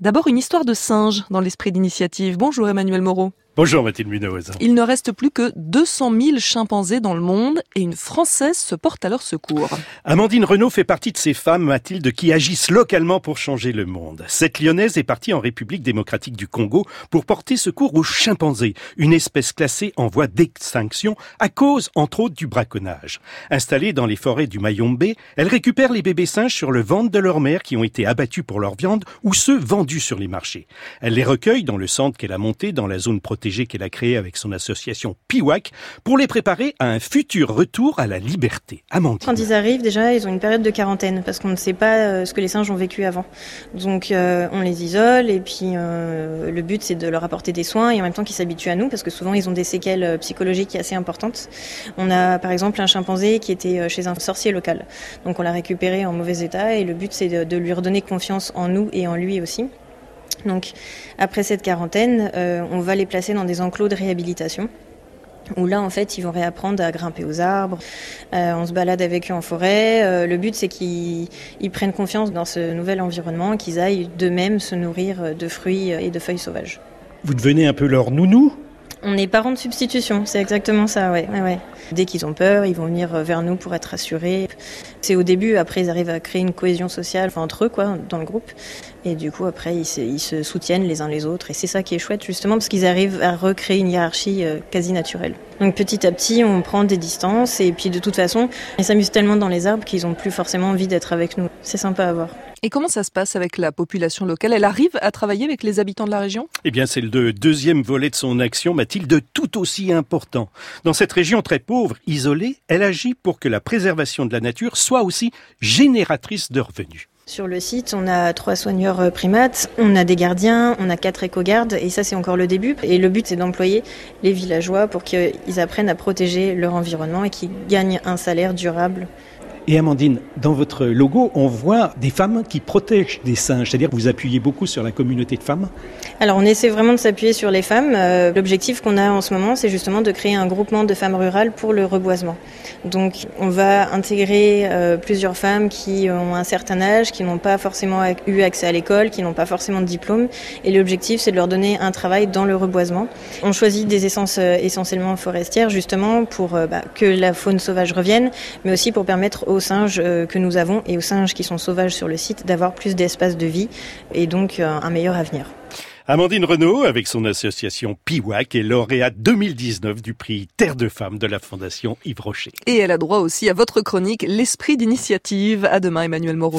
D'abord, une histoire de singe dans l'esprit d'initiative. Bonjour Emmanuel Moreau. Bonjour Mathilde Munoz. Il ne reste plus que 200 000 chimpanzés dans le monde et une Française se porte à leur secours. Amandine Renault fait partie de ces femmes, Mathilde, qui agissent localement pour changer le monde. Cette lyonnaise est partie en République démocratique du Congo pour porter secours aux chimpanzés, une espèce classée en voie d'extinction à cause, entre autres, du braconnage. Installée dans les forêts du Mayombe, elle récupère les bébés singes sur le ventre de leur mère qui ont été abattus pour leur viande ou ceux vendus sur les marchés. Elle les recueille dans le centre qu'elle a monté dans la zone protégée qu'elle a créé avec son association PIWAC pour les préparer à un futur retour à la liberté. Amandine. Quand ils arrivent, déjà, ils ont une période de quarantaine parce qu'on ne sait pas euh, ce que les singes ont vécu avant. Donc, euh, on les isole et puis euh, le but, c'est de leur apporter des soins et en même temps qu'ils s'habituent à nous parce que souvent, ils ont des séquelles psychologiques assez importantes. On a, par exemple, un chimpanzé qui était chez un sorcier local. Donc, on l'a récupéré en mauvais état et le but, c'est de lui redonner confiance en nous et en lui aussi. Donc après cette quarantaine, euh, on va les placer dans des enclos de réhabilitation où là en fait ils vont réapprendre à grimper aux arbres, euh, on se balade avec eux en forêt. Euh, le but c'est qu'ils prennent confiance dans ce nouvel environnement, qu'ils aillent d'eux-mêmes se nourrir de fruits et de feuilles sauvages. Vous devenez un peu leur nounou on est parents de substitution, c'est exactement ça, ouais, Dès qu'ils ont peur, ils vont venir vers nous pour être rassurés. C'est au début, après ils arrivent à créer une cohésion sociale entre eux, quoi, dans le groupe. Et du coup, après, ils se, ils se soutiennent les uns les autres. Et c'est ça qui est chouette, justement, parce qu'ils arrivent à recréer une hiérarchie euh, quasi naturelle. Donc petit à petit, on prend des distances. Et puis de toute façon, ils s'amusent tellement dans les arbres qu'ils n'ont plus forcément envie d'être avec nous. C'est sympa à voir. Et comment ça se passe avec la population locale? Elle arrive à travailler avec les habitants de la région? Eh bien, c'est le deuxième volet de son action, Mathilde, tout aussi important. Dans cette région très pauvre, isolée, elle agit pour que la préservation de la nature soit aussi génératrice de revenus. Sur le site, on a trois soigneurs euh, primates, on a des gardiens, on a quatre éco-gardes, et ça c'est encore le début. Et le but c'est d'employer les villageois pour qu'ils apprennent à protéger leur environnement et qu'ils gagnent un salaire durable et Amandine, dans votre logo, on voit des femmes qui protègent des singes, c'est-à-dire que vous appuyez beaucoup sur la communauté de femmes Alors on essaie vraiment de s'appuyer sur les femmes. Euh, l'objectif qu'on a en ce moment, c'est justement de créer un groupement de femmes rurales pour le reboisement. Donc on va intégrer euh, plusieurs femmes qui ont un certain âge, qui n'ont pas forcément eu accès à l'école, qui n'ont pas forcément de diplôme. Et l'objectif, c'est de leur donner un travail dans le reboisement. On choisit des essences euh, essentiellement forestières, justement pour bah, que la faune sauvage revienne, mais aussi pour permettre aux aux singes euh, que nous avons et aux singes qui sont sauvages sur le site d'avoir plus d'espace de vie et donc euh, un meilleur avenir. Amandine Renault, avec son association PIWAC, est lauréate 2019 du prix Terre de Femmes de la Fondation Yves Rocher. Et elle a droit aussi à votre chronique L'esprit d'initiative. À demain, Emmanuel Moreau.